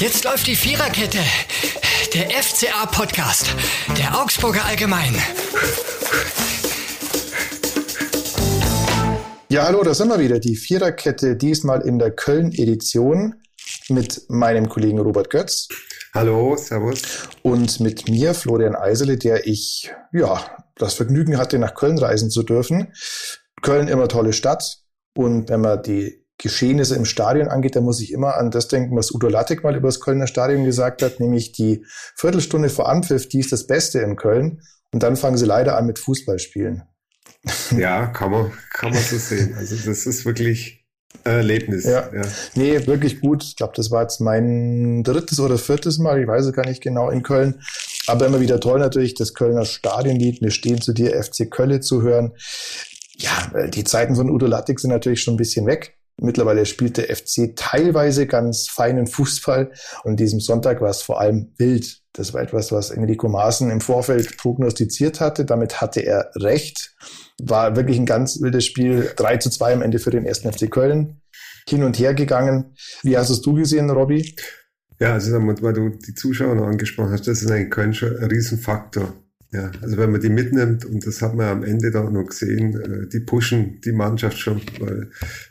Jetzt läuft die Viererkette. Der FCA-Podcast. Der Augsburger Allgemein. Ja, hallo, da sind wir wieder. Die Viererkette, diesmal in der Köln-Edition mit meinem Kollegen Robert Götz. Hallo, servus. Und mit mir, Florian Eisele, der ich, ja, das Vergnügen hatte, nach Köln reisen zu dürfen. Köln immer tolle Stadt. Und wenn man die Geschehnisse im Stadion angeht, da muss ich immer an das denken, was Udo Lattek mal über das Kölner Stadion gesagt hat, nämlich die Viertelstunde vor Anpfiff, die ist das Beste in Köln. Und dann fangen sie leider an mit Fußballspielen. Ja, kann man, kann man so sehen. Also das ist wirklich Erlebnis. Ja. ja. Nee, wirklich gut. Ich glaube, das war jetzt mein drittes oder viertes Mal, ich weiß es gar nicht genau, in Köln. Aber immer wieder toll natürlich, das Kölner Stadionlied, wir stehen zu dir, FC Kölle zu hören. Ja, die Zeiten von Udo Lattek sind natürlich schon ein bisschen weg. Mittlerweile spielt der FC teilweise ganz feinen Fußball und diesem Sonntag war es vor allem wild. Das war etwas, was Enrico Maaßen im Vorfeld prognostiziert hatte. Damit hatte er recht. War wirklich ein ganz wildes Spiel. 3 zu 2 am Ende für den ersten FC Köln. Hin und her gegangen. Wie hast es du gesehen, Robby? Ja, also weil du die Zuschauer noch angesprochen hast, das ist in Köln schon ein Riesenfaktor. Ja, also wenn man die mitnimmt, und das hat man am Ende da noch gesehen, äh, die pushen die Mannschaft schon, weil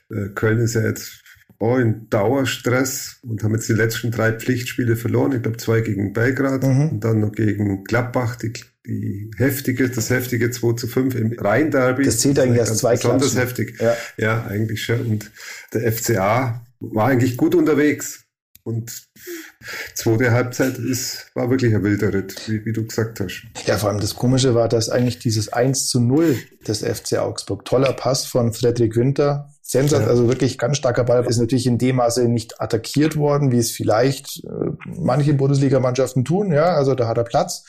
äh, Köln ist ja jetzt auch in Dauerstress und haben jetzt die letzten drei Pflichtspiele verloren. Ich glaube, zwei gegen Belgrad mhm. und dann noch gegen Gladbach, die, die heftige, das heftige 2 zu 5 im Rhein-Derby. Das zählt eigentlich erst zwei Besonders Klatschen. heftig. Ja. ja, eigentlich schon. Und der FCA war eigentlich gut unterwegs. Und zweite Halbzeit ist, war wirklich ein wilder Ritt, wie, wie, du gesagt hast. Ja, vor allem das Komische war, dass eigentlich dieses 1 zu 0 des FC Augsburg, toller Pass von Frederik Winter, Sensat, ja. also wirklich ganz starker Ball, ist natürlich in dem Maße nicht attackiert worden, wie es vielleicht äh, manche Bundesligamannschaften tun, ja, also da hat er Platz.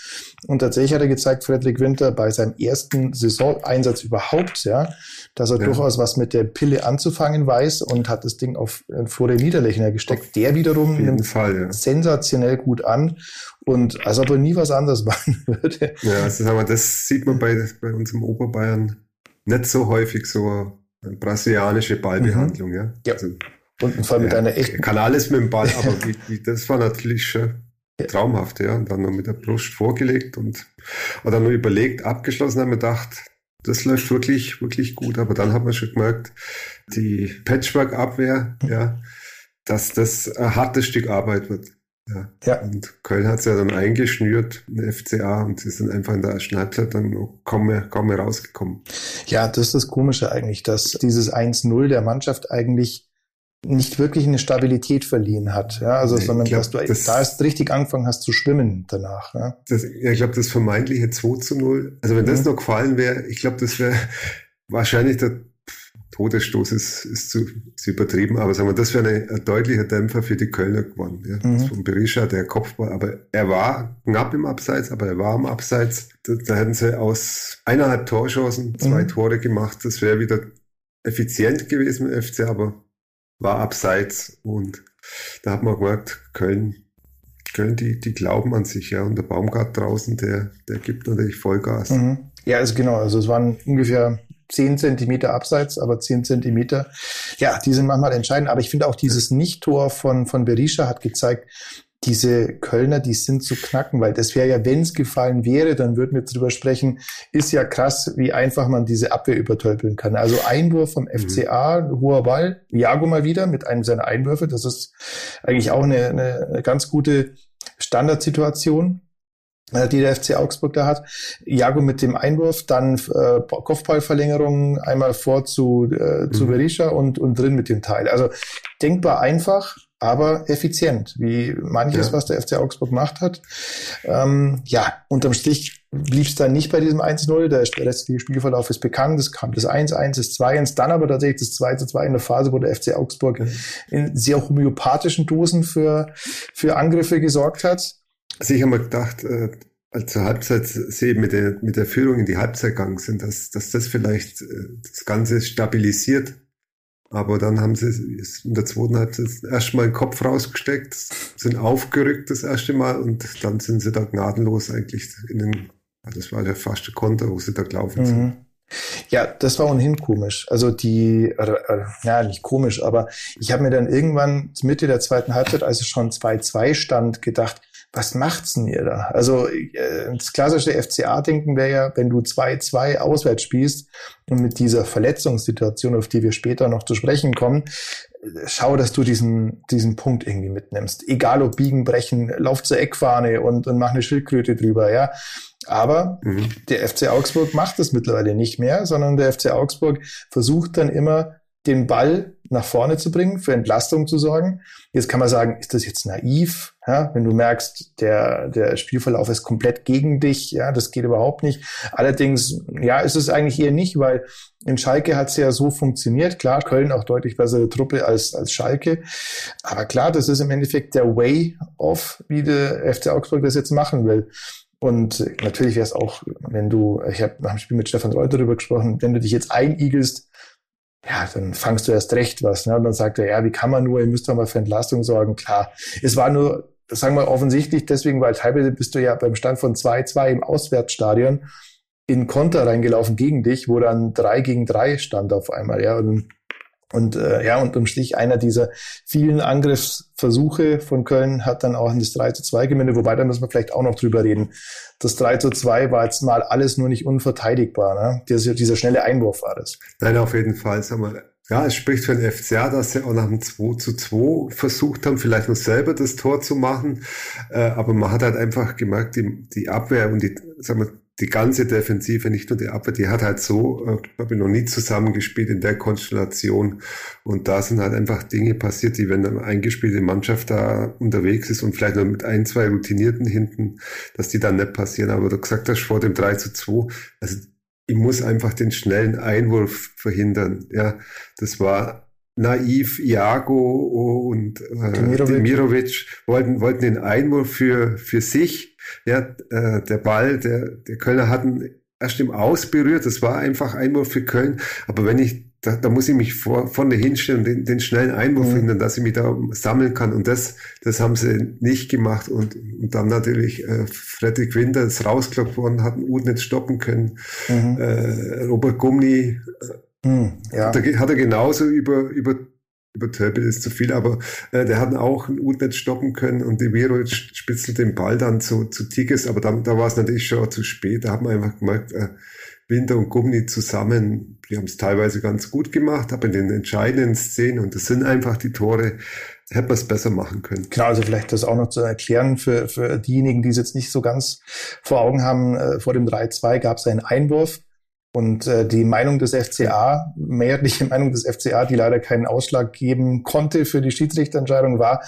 Und tatsächlich hat er gezeigt, Frederik Winter bei seinem ersten Saisoneinsatz überhaupt, ja, dass er ja. durchaus was mit der Pille anzufangen weiß und hat das Ding auf äh, Florian Niederlechner gesteckt. Auf der wiederum nimmt Fall, ja. sensationell gut an und als ob er nie was anderes machen würde. Ja, also wir, das sieht man bei, bei unserem Oberbayern nicht so häufig so brasilianische Ballbehandlung, mhm. ja. ja. Also, und ein Fall mit einer echten. Kann alles mit dem Ball, aber wie, wie, das war natürlich schon ja. traumhaft, ja. Und dann noch mit der Brust vorgelegt und oder nur überlegt, abgeschlossen, haben wir gedacht, das läuft wirklich, wirklich gut. Aber dann hat man schon gemerkt, die Patchwork-Abwehr, mhm. ja, dass das ein hartes Stück Arbeit wird. Ja. ja. Und Köln hat es ja dann eingeschnürt, eine FCA, und sie sind einfach in der ersten Halbzeit dann kaum mehr, kaum mehr rausgekommen. Ja, das ist das Komische eigentlich, dass dieses 1-0 der Mannschaft eigentlich nicht wirklich eine Stabilität verliehen hat, ja, also nee, sondern glaub, dass du das, da erst richtig angefangen hast zu schwimmen danach. Ja, das, ja ich glaube, das vermeintliche 2 zu 0, also wenn mhm. das noch gefallen wäre, ich glaube, das wäre wahrscheinlich der Todesstoß ist, zu, ist übertrieben, aber sagen wir, das wäre ein, ein deutlicher Dämpfer für die Kölner geworden. Ja. Mhm. Von Berisha, der Kopfball, aber er war knapp im Abseits, aber er war im Abseits. Da, da hätten sie aus eineinhalb Torchancen zwei mhm. Tore gemacht. Das wäre wieder effizient gewesen im FC, aber war abseits und da hat man gemerkt, Köln, Köln, die, die glauben an sich, ja. Und der Baumgart draußen, der, der gibt natürlich Vollgas. Mhm. Ja, also genau, also es waren ungefähr 10 Zentimeter abseits, aber 10 Zentimeter, ja, die sind manchmal entscheidend. Aber ich finde auch dieses Nicht-Tor von, von Berisha hat gezeigt, diese Kölner, die sind zu knacken, weil das wäre ja, wenn es gefallen wäre, dann würden wir drüber sprechen, ist ja krass, wie einfach man diese Abwehr übertölpeln kann. Also Einwurf vom FCA, mhm. hoher Ball, Jago mal wieder mit einem seiner Einwürfe, das ist eigentlich auch eine, eine ganz gute Standardsituation. Äh, die der FC Augsburg da hat. Jago mit dem Einwurf, dann äh, Kopfballverlängerung einmal vor zu, äh, zu mhm. Berisha und, und drin mit dem Teil. Also denkbar einfach, aber effizient, wie manches, ja. was der FC Augsburg gemacht hat. Ähm, ja, unterm Strich blieb es dann nicht bei diesem 1-0. Der restliche Spielverlauf ist bekannt. Es kam das 1-1, das 2-1, dann aber tatsächlich das 2-2 in der Phase, wo der FC Augsburg mhm. in sehr homöopathischen Dosen für, für Angriffe gesorgt hat. Also ich habe mir gedacht, äh, als zur Halbzeit sie mit der, mit der Führung in die Halbzeit gegangen sind, dass, dass das vielleicht äh, das Ganze stabilisiert. Aber dann haben sie in der zweiten Halbzeit erstmal den Kopf rausgesteckt, sind aufgerückt das erste Mal und dann sind sie da gnadenlos eigentlich in den, das war ja fast Konter, wo sie da gelaufen sind. Mhm. Ja, das war ohnehin komisch. Also die, oder, oder, ja, nicht komisch, aber ich habe mir dann irgendwann Mitte der zweiten Halbzeit, als es schon 2-2 stand, gedacht, was macht's denn ihr da? Also äh, das klassische FCA-Denken wäre ja, wenn du 2-2 auswärts spielst und mit dieser Verletzungssituation, auf die wir später noch zu sprechen kommen, schau, dass du diesen, diesen Punkt irgendwie mitnimmst. Egal ob biegen, brechen, lauf zur Eckfahne und, und mach eine Schildkröte drüber, ja. Aber mhm. der FC Augsburg macht das mittlerweile nicht mehr, sondern der FC Augsburg versucht dann immer den Ball nach vorne zu bringen, für Entlastung zu sorgen. Jetzt kann man sagen, ist das jetzt naiv? Ja, wenn du merkst, der, der Spielverlauf ist komplett gegen dich, ja, das geht überhaupt nicht. Allerdings, ja, ist es eigentlich eher nicht, weil in Schalke hat es ja so funktioniert. Klar, Köln auch deutlich bessere Truppe als, als Schalke. Aber klar, das ist im Endeffekt der Way of, wie der FC Augsburg das jetzt machen will. Und natürlich wäre es auch, wenn du, ich habe nach dem Spiel mit Stefan Reuter darüber gesprochen, wenn du dich jetzt einigelst, ja, dann fangst du erst recht was. Ne? Und dann sagt er, ja, wie kann man nur, ihr müsst doch mal für Entlastung sorgen. Klar, es war nur, sagen wir offensichtlich, deswegen, weil teilweise bist du ja beim Stand von 2-2 im Auswärtsstadion in Konter reingelaufen gegen dich, wo dann 3 gegen 3 stand auf einmal. Ja, und und äh, ja, unterm Strich einer dieser vielen Angriffsversuche von Köln hat dann auch in das 3 zu 2 gemündet, wobei da müssen wir vielleicht auch noch drüber reden. Das 3 zu 2 war jetzt mal alles nur nicht unverteidigbar. Ne? Dieser, dieser schnelle Einwurf war das. Nein, auf jeden Fall. Sag mal, ja, es spricht für den FCA, dass sie auch nach dem 2 zu 2 versucht haben, vielleicht noch selber das Tor zu machen. Äh, aber man hat halt einfach gemerkt, die, die Abwehr und die, sagen wir, die ganze Defensive, nicht nur die Abwehr, die hat halt so, äh, glaube ich, noch nie zusammengespielt in der Konstellation. Und da sind halt einfach Dinge passiert, die, wenn eine eingespielte Mannschaft da unterwegs ist und vielleicht noch mit ein, zwei Routinierten hinten, dass die dann nicht passieren. Aber du gesagt hast vor dem 3 zu 2, also ich muss einfach den schnellen Einwurf verhindern. Ja, das war naiv. Iago und äh, Demirovic. Demirovic wollten, wollten den Einwurf für, für sich ja, äh, der Ball, der, der Kölner hatten erst im Aus berührt. Das war einfach Einwurf für Köln. Aber wenn ich, da, da muss ich mich vor, vorne hinstellen und den, den schnellen Einwurf mhm. finden, dass ich mich da sammeln kann. Und das, das haben sie nicht gemacht. Und, und dann natürlich äh, Fredrik Winter ist rausgelockt worden, hat einen Ut nicht stoppen können. Mhm. Äh, Robert Gumni äh, mhm, ja. hat, er, hat er genauso über, über übertölpelt ist zu viel, aber äh, der hat auch ein U-Netz stoppen können und die Vero spitzelt den Ball dann zu, zu Tigges, aber da, da war es natürlich schon zu spät. Da hat man einfach gemerkt, äh, Winter und Gummi zusammen, die haben es teilweise ganz gut gemacht, aber in den entscheidenden Szenen, und das sind einfach die Tore, hätte man es besser machen können. Genau, also vielleicht das auch noch zu erklären für, für diejenigen, die es jetzt nicht so ganz vor Augen haben. Äh, vor dem 3-2 gab es einen Einwurf und äh, die Meinung des FCA, mehrheitliche Meinung des FCA, die leider keinen Ausschlag geben konnte für die Schiedsrichterentscheidung, war,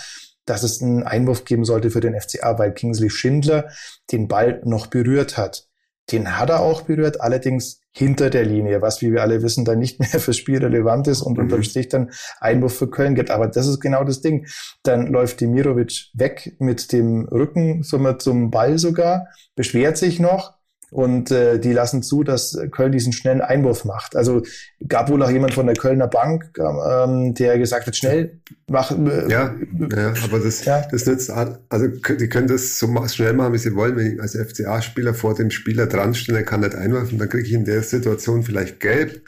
dass es einen Einwurf geben sollte für den FCA, weil Kingsley Schindler den Ball noch berührt hat. Den hat er auch berührt, allerdings hinter der Linie, was, wie wir alle wissen, dann nicht mehr fürs Spiel relevant ist und mhm. unterm Strich dann Einwurf für Köln gibt. Aber das ist genau das Ding. Dann läuft Demirovic weg mit dem Rücken somit zum Ball sogar, beschwert sich noch, und äh, die lassen zu, dass Köln diesen schnellen Einwurf macht. Also gab wohl auch jemand von der Kölner Bank, ähm, der gesagt hat, schnell machen. Äh, ja, ja, aber das, ja. das nützt, also die können das so schnell machen, wie sie wollen. Wenn ich als FCA-Spieler vor dem Spieler dran stehe, der kann nicht einwerfen, dann kriege ich in der Situation vielleicht gelb,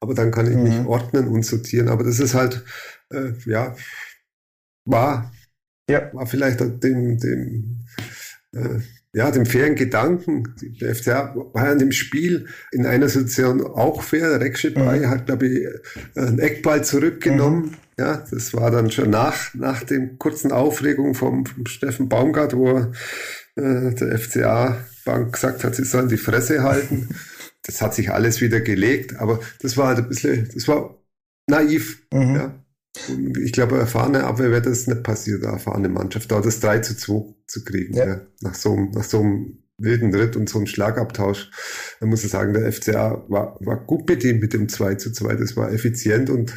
aber dann kann ich mhm. mich ordnen und sortieren. Aber das ist halt, äh, ja, war, ja. war vielleicht dem, dem äh, ja, dem fairen Gedanken. Der FCA war an dem Spiel in einer Situation auch fair. Der Rekschipay mhm. hat, glaube ich, einen Eckball zurückgenommen. Mhm. Ja, das war dann schon nach, nach dem kurzen Aufregung vom, vom Steffen Baumgart, wo äh, der FCA-Bank gesagt hat, sie sollen die Fresse halten. Das hat sich alles wieder gelegt, aber das war halt ein bisschen, das war naiv. Mhm. Ja. Ich glaube, erfahrene Abwehr wäre das nicht passiert, eine erfahrene Mannschaft, da das 3 zu 2 zu kriegen, ja. Ja, nach, so, nach so einem wilden Ritt und so einem Schlagabtausch. Da muss ich sagen, der FCA war, war gut bedient mit dem 2 zu 2. Das war effizient und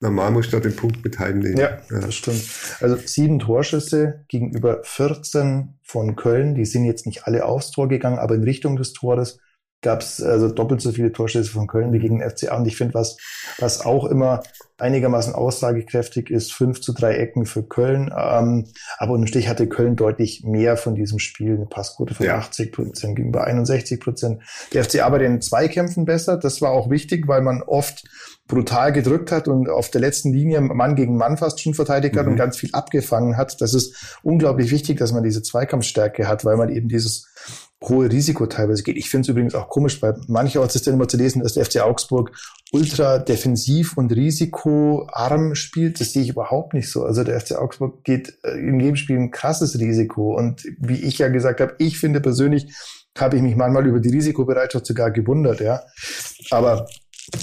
normal muss da den Punkt mit heimnehmen. Ja, ja, das stimmt. Also sieben Torschüsse gegenüber 14 von Köln. Die sind jetzt nicht alle aufs Tor gegangen, aber in Richtung des Tores. Gab es also doppelt so viele Torschüsse von Köln wie gegen den FCA. Und ich finde, was, was auch immer einigermaßen aussagekräftig ist, 5 zu 3 Ecken für Köln. Ähm, aber unterm Strich hatte Köln deutlich mehr von diesem Spiel, eine Passquote von ja. 80 Prozent gegenüber 61 Prozent. Der FCA bei den Zweikämpfen besser. Das war auch wichtig, weil man oft brutal gedrückt hat und auf der letzten Linie Mann gegen Mann fast schon verteidigt hat mhm. und ganz viel abgefangen hat. Das ist unglaublich wichtig, dass man diese Zweikampfstärke hat, weil man eben dieses hohe Risiko teilweise geht. Ich finde es übrigens auch komisch, weil mancherorts ist dann immer zu lesen, dass der FC Augsburg ultra defensiv und risikoarm spielt. Das sehe ich überhaupt nicht so. Also der FC Augsburg geht äh, in jedem Spiel ein krasses Risiko. Und wie ich ja gesagt habe, ich finde persönlich, habe ich mich manchmal über die Risikobereitschaft sogar gewundert, ja. Aber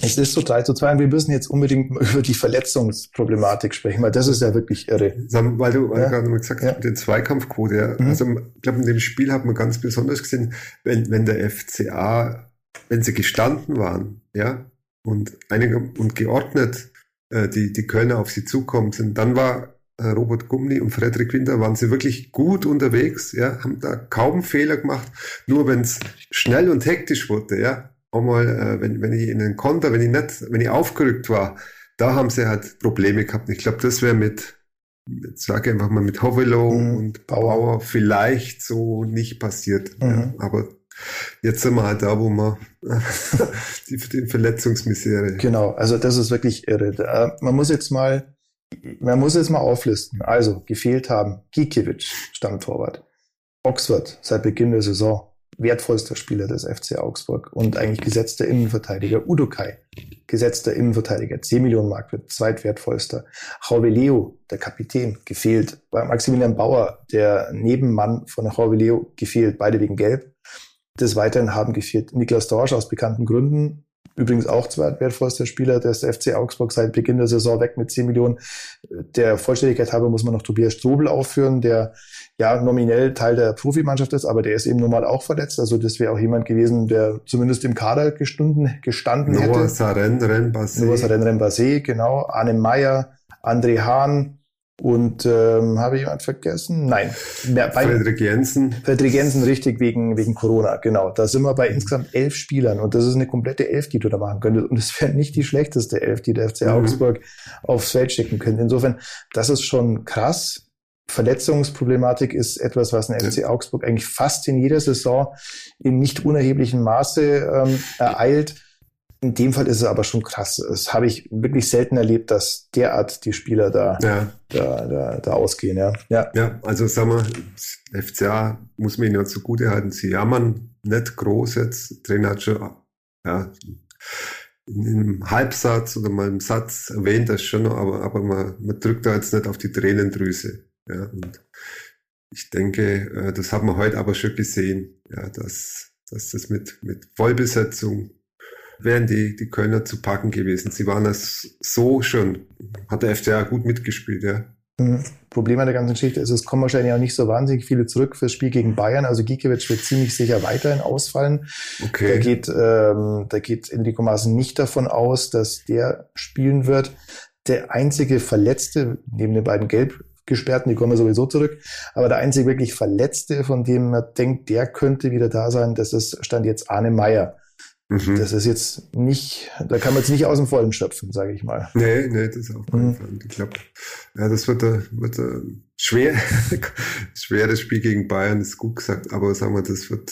es ist so 3 zu 2 und wir müssen jetzt unbedingt über die Verletzungsproblematik sprechen, weil das ist ja wirklich irre. Weil du, weil ja? gerade mal gesagt hast, ja. den Zweikampfquote, ja. Mhm. also ich glaube, in dem Spiel hat man ganz besonders gesehen, wenn, wenn der FCA, wenn sie gestanden waren, ja, und einige und geordnet äh, die, die Kölner auf sie zukommen sind, dann war äh, Robert Gumni und Frederik Winter waren sie wirklich gut unterwegs, ja, haben da kaum Fehler gemacht. Nur wenn es schnell und hektisch wurde, ja, auch mal, äh, wenn, wenn ich in den Konter, wenn ich nicht, wenn ich aufgerückt war, da haben sie halt Probleme gehabt. Ich glaube, das wäre mit, jetzt sage einfach mal mit Hovelo mhm. und Bauer vielleicht so nicht passiert. Mhm. Ja, aber jetzt sind wir halt da, wo wir die, die Verletzungsmisere. Genau, also das ist wirklich irre. Man muss jetzt mal, man muss jetzt mal auflisten. Also gefehlt haben Gikiewicz, Stammtorwart. Oxford seit Beginn der Saison wertvollster Spieler des FC Augsburg und eigentlich gesetzter Innenverteidiger. Udo Kai, gesetzter Innenverteidiger, 10 Millionen Mark wird zweitwertvollster. Leo, der Kapitän, gefehlt. Bei Maximilian Bauer, der Nebenmann von Leo, gefehlt, beide wegen Gelb. Des Weiteren haben gefehlt Niklas Dorsch aus bekannten Gründen, Übrigens auch zweitwertvollster Spieler des FC Augsburg seit Beginn der Saison weg mit 10 Millionen. Der Vollständigkeit halber muss man noch Tobias Strobel aufführen, der ja nominell Teil der Profimannschaft ist, aber der ist eben normal auch verletzt. Also das wäre auch jemand gewesen, der zumindest im Kader gestunden, gestanden Noah hätte. Saren Renbase. Noah Saren Renbase, genau. Arne Meyer, André Hahn, und ähm, habe ich jemand vergessen? Nein. Bei, Frederik Jensen. Frederik Jensen, richtig, wegen, wegen Corona, genau. Da sind wir bei insgesamt elf Spielern und das ist eine komplette Elf, die du da machen könntest. Und es wäre nicht die schlechteste Elf, die der FC mhm. Augsburg aufs Feld schicken könnte. Insofern, das ist schon krass. Verletzungsproblematik ist etwas, was ein FC Augsburg eigentlich fast in jeder Saison in nicht unerheblichem Maße ähm, ereilt. In dem Fall ist es aber schon krass. Das habe ich wirklich selten erlebt, dass derart die Spieler da, ja. da, da, da ausgehen. Ja. Ja. ja, also sagen wir, FCA muss man ihnen ja zugute halten. Sie jammern nicht groß jetzt. Trainer hat schon ja, in einem Halbsatz oder mal im Satz erwähnt das schon, aber, aber man, man drückt da jetzt nicht auf die Tränendrüse. Ja, und ich denke, äh, das haben wir heute aber schon gesehen, ja, dass, dass das mit, mit Vollbesetzung wären die, die Kölner zu packen gewesen. Sie waren das so schon, hat der FCA gut mitgespielt, ja. Mhm. Problem an der ganzen Geschichte ist, es kommen wahrscheinlich auch nicht so wahnsinnig viele zurück fürs Spiel gegen Bayern. Also Gikiewicz wird ziemlich sicher weiterhin ausfallen. Okay. Da geht, ähm, da geht Enrico Maaßen nicht davon aus, dass der spielen wird. Der einzige Verletzte, neben den beiden Gelb Gesperrten, die kommen sowieso zurück. Aber der einzige wirklich Verletzte, von dem man denkt, der könnte wieder da sein, das ist, stand jetzt Arne Meyer. Mhm. Das ist jetzt nicht, da kann man jetzt nicht aus dem Vollen schöpfen, sage ich mal. Nee, nee, das ist auch keinen mhm. Ich glaube, ja, das wird, ein, wird ein schwer, schweres Spiel gegen Bayern, ist gut gesagt, aber sagen wir, das wird,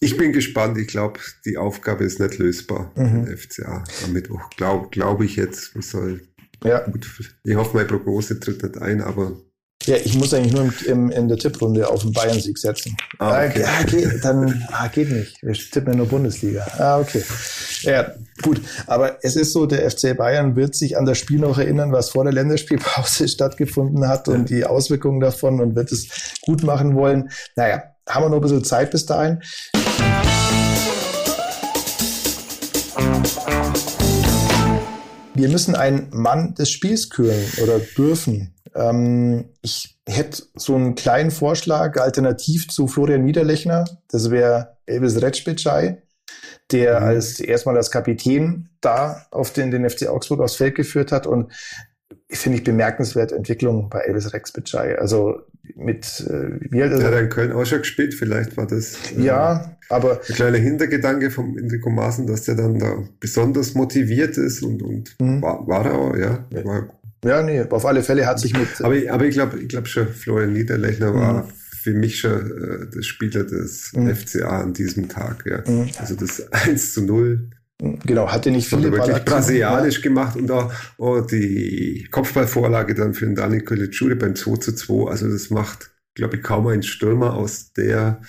ich bin gespannt. Ich glaube, die Aufgabe ist nicht lösbar mhm. den FCA am Mittwoch. Glaube glaub ich jetzt. Soll ja. gut, ich hoffe, meine Prognose tritt nicht ein, aber ja, ich muss eigentlich nur im, im, in der Tipprunde auf den Bayern-Sieg setzen. Ah, okay. Ah, geht, dann ah, geht nicht. Wir tippen ja nur Bundesliga. Ah, okay. Ja, gut. Aber es ist so, der FC Bayern wird sich an das Spiel noch erinnern, was vor der Länderspielpause stattgefunden hat und die Auswirkungen davon und wird es gut machen wollen. Naja, haben wir noch ein bisschen Zeit bis dahin. Wir müssen einen Mann des Spiels küren oder dürfen. Ähm, ich hätte so einen kleinen Vorschlag alternativ zu Florian Niederlechner. Das wäre Elvis Retschbitschei, der mhm. als erstmal als Kapitän da auf den, den FC Augsburg aufs Feld geführt hat und finde ich bemerkenswert Entwicklung bei Elvis Rexbitschei. Also mit äh, wie alt, hat er in Köln auch schon gespielt, vielleicht war das äh, ja, aber ein kleiner Hintergedanke vom Enrico Maaßen, dass der dann da besonders motiviert ist und, und mhm. war, war er auch, ja. War, ja, nee, auf alle Fälle hat sich mit. Aber, aber ich glaube, ich glaube schon, Florian Niederlechner war mhm. für mich schon äh, der Spieler des mhm. FCA an diesem Tag, ja. Mhm. Also das 1 zu 0 Genau, hatte nicht viele wirklich brasilianisch ja. gemacht und auch oh, die Kopfballvorlage dann für den Dani Caligiuri beim 2 zu 2. Also das macht, glaube ich, kaum ein Stürmer aus der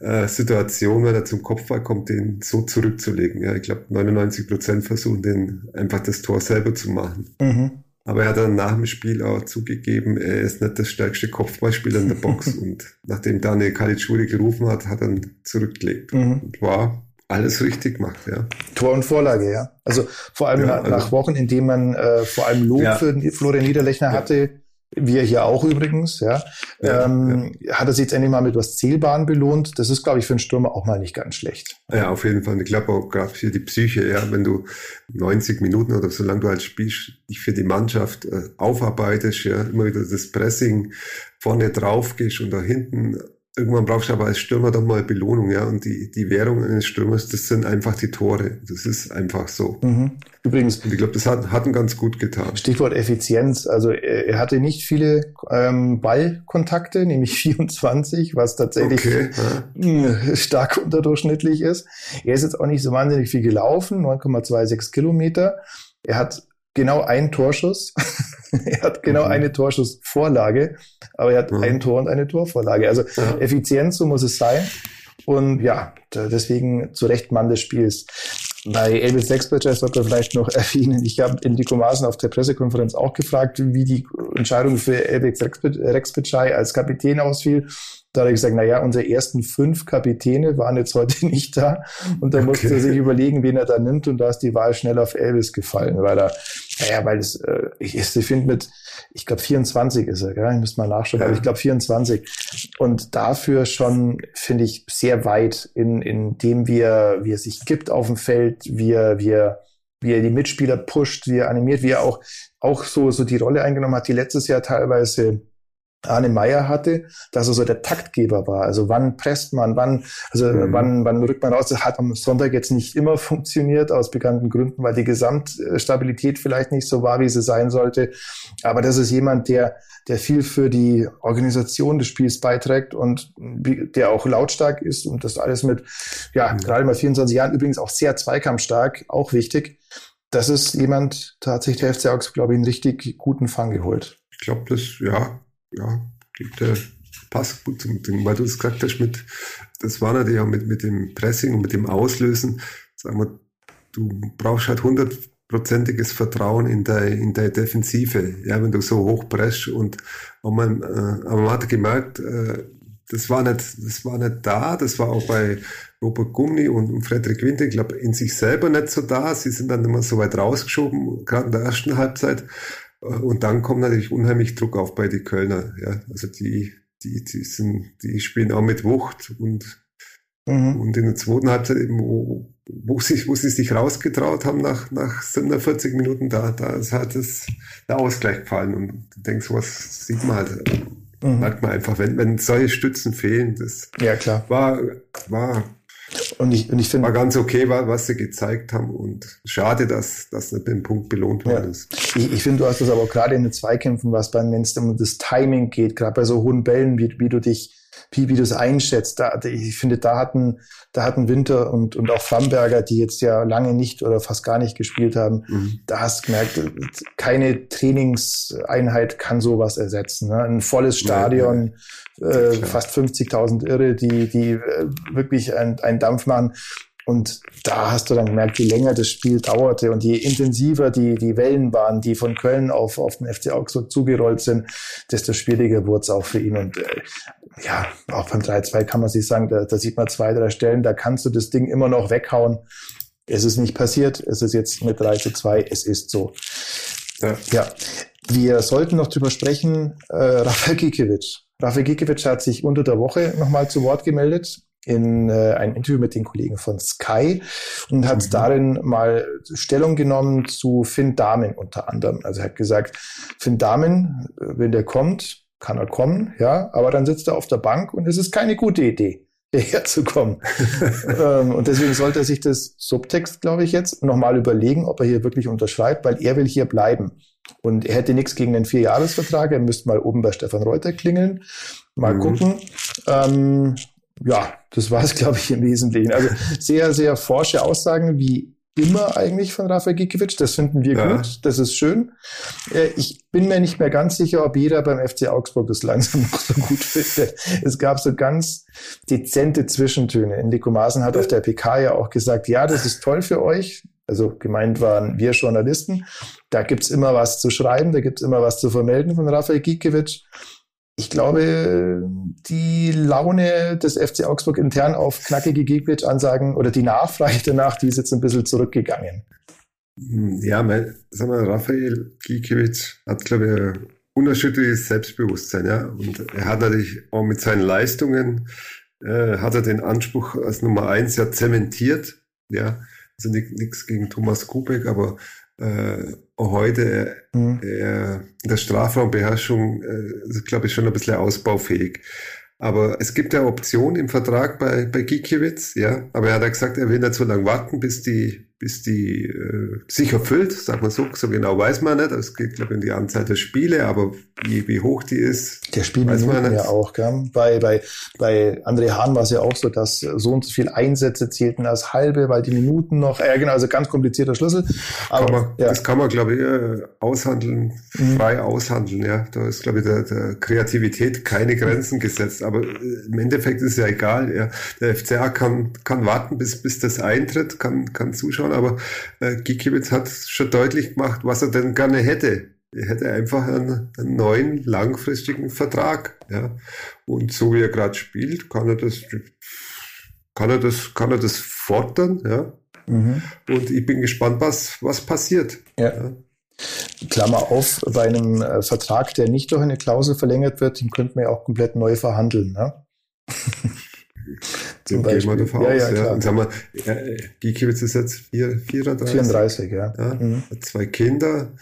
äh, Situation, wenn er zum Kopfball kommt, den so zurückzulegen. Ja, ich glaube, 99 Prozent versuchen, den einfach das Tor selber zu machen. Mhm. Aber er hat dann nach dem Spiel auch zugegeben, er ist nicht das stärkste Kopfballspieler in der Box. und nachdem Daniel Caligiuri gerufen hat, hat er zurückgelegt. Mhm. Und war alles richtig macht, ja. Tor und Vorlage, ja. Also vor allem ja, also, nach Wochen, in denen man äh, vor allem Lob ja. für Florian Niederlechner ja. hatte, wir hier auch übrigens, ja, ähm, hat er sich jetzt endlich mal mit was Zählbaren belohnt. Das ist, glaube ich, für einen Stürmer auch mal nicht ganz schlecht. Ja, auf jeden Fall. Ich glaube auch gerade für die Psyche, ja, wenn du 90 Minuten oder solange du halt spielst, dich für die Mannschaft äh, aufarbeitest, ja, immer wieder das Pressing vorne drauf gehst und da hinten irgendwann brauchst du aber als Stürmer doch mal Belohnung, ja. Und die, die Währung eines Stürmers, das sind einfach die Tore. Das ist einfach so. Mhm. Übrigens. Und ich glaube, das hat, hat ihn ganz gut getan. Stichwort Effizienz. Also er, er hatte nicht viele ähm, Ballkontakte, nämlich 24, was tatsächlich okay, ja. stark unterdurchschnittlich ist. Er ist jetzt auch nicht so wahnsinnig viel gelaufen, 9,26 Kilometer. Er hat genau einen Torschuss. er hat genau mhm. eine Torschussvorlage, aber er hat mhm. ein Tor und eine Torvorlage. Also ja. Effizienz, so muss es sein. Und ja, deswegen zu Recht Mann des Spiels. Bei Elvis Sexbridger sollte vielleicht noch erwähnen, ich habe Enrico Maaßen auf der Pressekonferenz auch gefragt, wie die Entscheidung für Elvis Rexbridger als Kapitän ausfiel. Da hat er gesagt, na ja, unsere ersten fünf Kapitäne waren jetzt heute nicht da. Und da okay. musste er sich überlegen, wen er da nimmt. Und da ist die Wahl schnell auf Elvis gefallen, weil er, naja, weil es, äh, ich, ich finde mit, ich glaube 24 ist er, ja, ich müsste mal nachschauen, ja. aber ich glaube 24. Und dafür schon, finde ich, sehr weit in, in dem, wie er, wie er sich gibt auf dem Feld, wie er, wie er, wie er die Mitspieler pusht, wie er animiert, wie er auch, auch so, so die Rolle eingenommen hat, die letztes Jahr teilweise Arne Meyer hatte, dass er so der Taktgeber war. Also wann presst man, wann, also mhm. wann, wann rückt man raus. Das hat am Sonntag jetzt nicht immer funktioniert, aus bekannten Gründen, weil die Gesamtstabilität vielleicht nicht so war, wie sie sein sollte. Aber das ist jemand, der, der viel für die Organisation des Spiels beiträgt und der auch lautstark ist und das alles mit, ja, mhm. gerade mal 24 Jahren übrigens auch sehr zweikampfstark, auch wichtig. Das ist jemand, tatsächlich der FC Augsburg, glaube ich, einen richtig guten Fang geholt. Ich glaube, das, ja, ja, der passt gut zum Ding, weil du es gesagt hast mit, das war natürlich auch mit, mit dem Pressing und mit dem Auslösen, sagen wir, du brauchst halt hundertprozentiges Vertrauen in deine, in deine Defensive, ja, wenn du so hoch presst und, und man, äh, aber man hat gemerkt, äh, das war nicht, das war nicht da, das war auch bei Robert Gumni und Frederik Winter, ich glaube, in sich selber nicht so da. Sie sind dann immer so weit rausgeschoben, gerade in der ersten Halbzeit. Und dann kommt natürlich unheimlich Druck auf bei die Kölner. Ja, also die, die, die sind, die spielen auch mit Wucht und, mhm. und in der zweiten Halbzeit eben, wo, wo sie, wo sie sich rausgetraut haben nach, nach 47 Minuten, da, da ist halt das, der Ausgleich gefallen und du denkst, was sieht man halt, mhm. merkt man einfach, wenn, wenn solche Stützen fehlen, das ja, klar. war, war und ich, und ich finde. War ganz okay, was sie gezeigt haben und schade, dass das nicht den Punkt belohnt worden ja. ist. Ich, ich finde, du hast das aber gerade in den Zweikämpfen, was beim, wenn es um das Timing geht, gerade bei so hohen Bällen, wie, wie du dich, wie, wie du es einschätzt, da, ich finde, da hatten, da hatten Winter und, und auch Framberger, die jetzt ja lange nicht oder fast gar nicht gespielt haben, mhm. da hast du gemerkt, keine Trainingseinheit kann sowas ersetzen. Ne? Ein volles Stadion, ja, äh, fast 50.000 Irre, die, die äh, wirklich einen Dampf machen. Und da hast du dann gemerkt, je länger das Spiel dauerte und je intensiver die, die Wellen waren, die von Köln auf, auf den FC Augsburg zugerollt sind, desto schwieriger wurde es auch für ihn. Und äh, ja, auch beim 3-2 kann man sich sagen, da, da sieht man zwei, drei Stellen, da kannst du das Ding immer noch weghauen. Es ist nicht passiert, es ist jetzt mit 3 zu 2, es ist so. Ja. ja. Wir sollten noch drüber sprechen, äh, Rafael Gikiewicz. Rafael Gikiewicz hat sich unter der Woche nochmal zu Wort gemeldet in äh, einem Interview mit den Kollegen von Sky und hat mhm. darin mal Stellung genommen zu Finn Dahmen unter anderem. Also er hat gesagt, Finn Dahmen, äh, wenn der kommt, kann er kommen, ja, aber dann sitzt er auf der Bank und es ist keine gute Idee, hierher zu kommen. ähm, und deswegen sollte er sich das Subtext, glaube ich, jetzt nochmal überlegen, ob er hier wirklich unterschreibt, weil er will hier bleiben. Und er hätte nichts gegen den Vierjahresvertrag. Er müsste mal oben bei Stefan Reuter klingeln. Mal mhm. gucken. Ähm, ja, das war es, glaube ich, im Wesentlichen. Also sehr, sehr forsche Aussagen, wie immer eigentlich von Rafael Gikiewicz. Das finden wir ja. gut. Das ist schön. Äh, ich bin mir nicht mehr ganz sicher, ob jeder beim FC Augsburg das langsam noch so gut findet. Es gab so ganz dezente Zwischentöne. Enrico Maaßen hat auf der PK ja auch gesagt, ja, das ist toll für euch. Also gemeint waren wir Journalisten. Da gibt's immer was zu schreiben, da gibt's immer was zu vermelden von Rafael Gikiewicz ich glaube, die Laune des FC Augsburg intern auf knackige Gegenwitsch-Ansagen oder die Nachfrage danach, die ist jetzt ein bisschen zurückgegangen. Ja, mein, sag mal, Raphael Gikiewicz hat, glaube ich, unerschütterliches Selbstbewusstsein, ja. Und er hat natürlich auch mit seinen Leistungen, äh, hat er den Anspruch als Nummer eins ja zementiert, ja. Also nichts gegen Thomas Kubek, aber äh, heute mhm. äh, in der Strafraumbeherrschung, äh, glaube ich, schon ein bisschen ausbaufähig. Aber es gibt ja Optionen im Vertrag bei, bei Gikiewicz, ja. Aber er hat ja gesagt, er will nicht so lange warten, bis die bis die äh, sich erfüllt, sagt man so, so genau weiß man nicht. Es geht, glaube ich, um die Anzahl der Spiele, aber wie, wie hoch die ist, der Spielminuten ja auch. Gell? Bei, bei, bei André Hahn war es ja auch so, dass so und so viele Einsätze zählten als halbe, weil die Minuten noch, äh, genau, also ganz komplizierter Schlüssel. Aber, kann man, ja. Das kann man, glaube ich, äh, aushandeln, mhm. frei aushandeln. Ja, Da ist, glaube ich, der, der Kreativität keine Grenzen gesetzt. Aber äh, im Endeffekt ist ja egal. Ja. Der FCA kann, kann warten, bis, bis das eintritt, kann, kann zuschauen anschauen, aber äh, Gikiewicz hat schon deutlich gemacht, was er denn gerne hätte. Er hätte einfach einen, einen neuen langfristigen Vertrag. Ja. Und so wie er gerade spielt, kann er das, kann er das, kann er das fordern. Ja. Mhm. Und ich bin gespannt, was, was passiert. Ja. ja. Klammer auf, bei einem äh, Vertrag, der nicht durch eine Klausel verlängert wird, den könnten wir ja auch komplett neu verhandeln. Ne? Zum Beispiel. Gehen wir davon ja, aus, ja, ja. Und sagen wir, äh, Gikiewicz ist jetzt 4, 34. 34, ja. ja mhm. Zwei Kinder,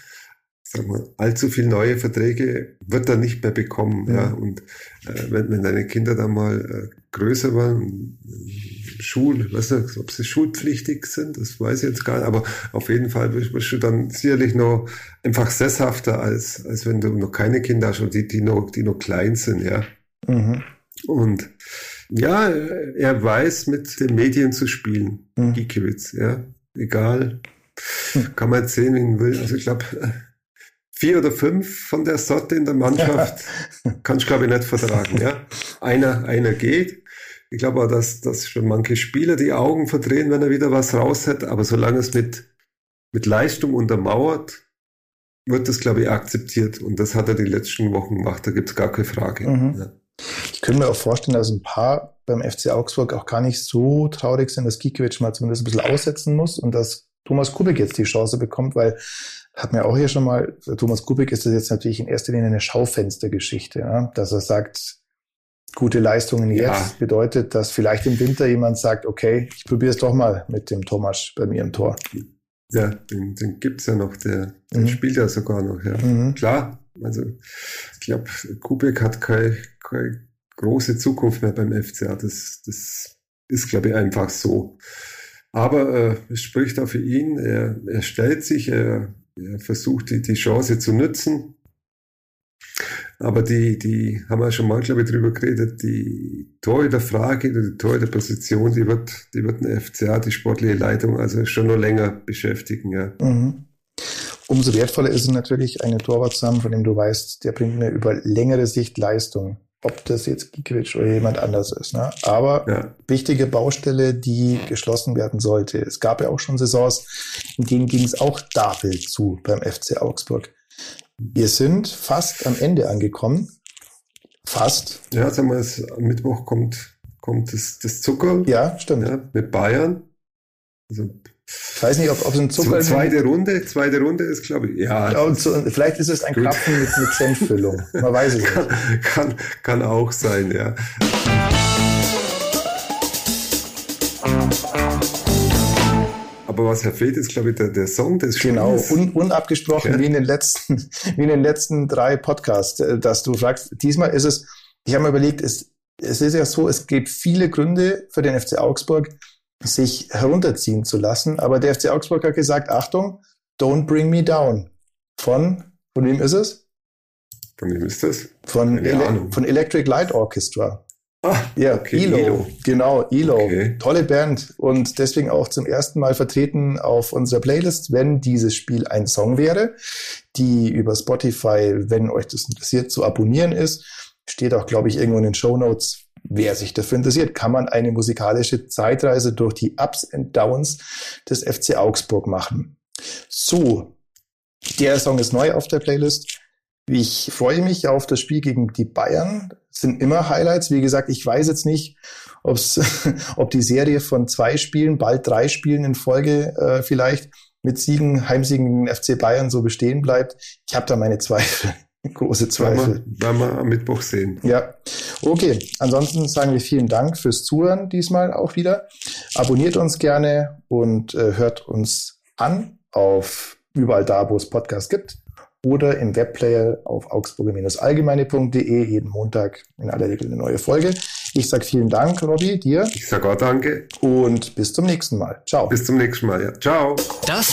sagen wir, allzu viel neue Verträge wird er nicht mehr bekommen. Mhm. Ja. Und äh, wenn, wenn deine Kinder dann mal äh, größer waren, Schul, weiß nicht, ob sie schulpflichtig sind, das weiß ich jetzt gar nicht, aber auf jeden Fall bist du dann sicherlich noch einfach sesshafter, als, als wenn du noch keine Kinder hast und die, die noch, die noch klein sind, ja. Mhm. Und ja, er weiß, mit den Medien zu spielen, mhm. Gikiewicz, ja. Egal. Mhm. Kann man erzählen, wie ihn will. Also ich glaube, vier oder fünf von der Sorte in der Mannschaft kannst du, glaube ich, nicht vertragen, ja. Einer, einer geht. Ich glaube auch, dass, dass schon manche Spieler die Augen verdrehen, wenn er wieder was raus hat. Aber solange es mit, mit Leistung untermauert, wird das, glaube ich, akzeptiert. Und das hat er die letzten Wochen gemacht. Da gibt es gar keine Frage. Mhm. Ja. Ich könnte mir auch vorstellen, dass ein paar beim FC Augsburg auch gar nicht so traurig sind, dass Gikiewicz mal zumindest ein bisschen aussetzen muss und dass Thomas Kubik jetzt die Chance bekommt, weil hat mir auch hier schon mal, Thomas Kubik ist das jetzt natürlich in erster Linie eine Schaufenstergeschichte, ja? dass er sagt, gute Leistungen jetzt ja. bedeutet, dass vielleicht im Winter jemand sagt, okay, ich probiere es doch mal mit dem Thomas bei mir im Tor. Ja, den, den gibt's ja noch, der, der mhm. spielt ja sogar noch, ja. Mhm. Klar, also ich glaube, Kubik hat keine, keine große Zukunft mehr beim FCA. Das, das ist, glaube ich, einfach so. Aber äh, es spricht auch für ihn. Er, er stellt sich, er, er versucht die, die Chance zu nutzen. Aber die, die haben wir schon mal, glaube ich, drüber geredet, die Torhüterfrage, die Torhüterposition, die wird, die wird eine FCA, die sportliche Leitung, also schon noch länger beschäftigen, ja. Mhm. Umso wertvoller ist es natürlich, einen Torwart zu haben, von dem du weißt, der bringt mir über längere Sicht Leistung. Ob das jetzt Gikiewicz oder jemand anders ist. Ne? Aber ja. wichtige Baustelle, die geschlossen werden sollte. Es gab ja auch schon Saisons, in denen ging es auch dafür zu beim FC Augsburg. Wir sind fast am Ende angekommen. Fast. Ja, sagen wir, es, am Mittwoch kommt, kommt das, das Zucker. Ja, stimmt. Ja, mit Bayern. Also ich weiß nicht, ob, ob es ein Zucker ist. Zweite Runde, zweite Runde ist, glaube ich, ja. ja und so, vielleicht ist es ein gut. Krapfen mit, mit Senffüllung. Man weiß es kann, nicht. Kann, kann auch sein, ja. Aber was fehlt, ist, glaube ich, der, der Song des Genau, un, unabgesprochen okay. wie in den letzten, wie in den letzten drei Podcasts, äh, dass du fragst. Diesmal ist es, ich habe mir überlegt, es, es ist ja so, es gibt viele Gründe für den FC Augsburg, sich herunterziehen zu lassen. Aber der FC Augsburg hat gesagt, Achtung, don't bring me down. Von, von wem ist es? Von wem ist das? Von, Ele von Electric Light Orchestra. Ah, ja, okay, Elo. Elo. Genau, Elo. Okay. Tolle Band und deswegen auch zum ersten Mal vertreten auf unserer Playlist, wenn dieses Spiel ein Song wäre, die über Spotify, wenn euch das interessiert, zu abonnieren ist. Steht auch, glaube ich, irgendwo in den Show Notes. Wer sich dafür interessiert, kann man eine musikalische Zeitreise durch die Ups and Downs des FC Augsburg machen. So, der Song ist neu auf der Playlist. Ich freue mich auf das Spiel gegen die Bayern. Das sind immer Highlights. Wie gesagt, ich weiß jetzt nicht, ob's, ob die Serie von zwei Spielen, bald drei Spielen in Folge äh, vielleicht mit Siegen, Heimsiegen FC Bayern so bestehen bleibt. Ich habe da meine Zweifel. Große Zweifel. Werden wir, am Mittwoch sehen. Ja. Okay. Ansonsten sagen wir vielen Dank fürs Zuhören diesmal auch wieder. Abonniert uns gerne und äh, hört uns an auf überall da, wo es Podcasts gibt oder im Webplayer auf augsburger-allgemeine.de jeden Montag in aller Regel eine neue Folge. Ich sage vielen Dank, Robby, dir. Ich sage auch danke. Und bis zum nächsten Mal. Ciao. Bis zum nächsten Mal, ja. Ciao. Das